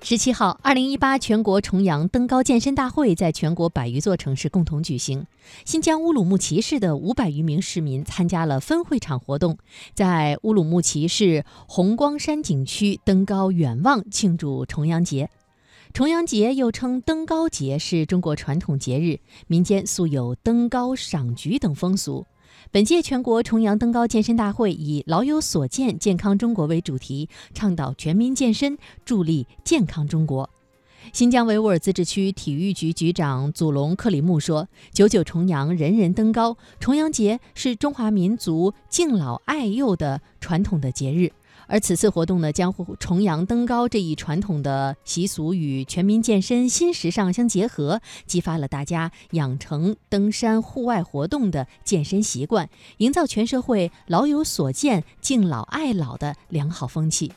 十七号，二零一八全国重阳登高健身大会在全国百余座城市共同举行。新疆乌鲁木齐市的五百余名市民参加了分会场活动，在乌鲁木齐市红光山景区登高远望，庆祝重阳节。重阳节又称登高节，是中国传统节日，民间素有登高赏菊等风俗。本届全国重阳登高健身大会以“老有所见，健康中国”为主题，倡导全民健身，助力健康中国。新疆维吾尔自治区体育局局长祖龙克里木说：“九九重阳，人人登高。重阳节是中华民族敬老爱幼的传统的节日。”而此次活动呢，将重阳登高这一传统的习俗与全民健身新时尚相结合，激发了大家养成登山户外活动的健身习惯，营造全社会老有所见、敬老爱老的良好风气。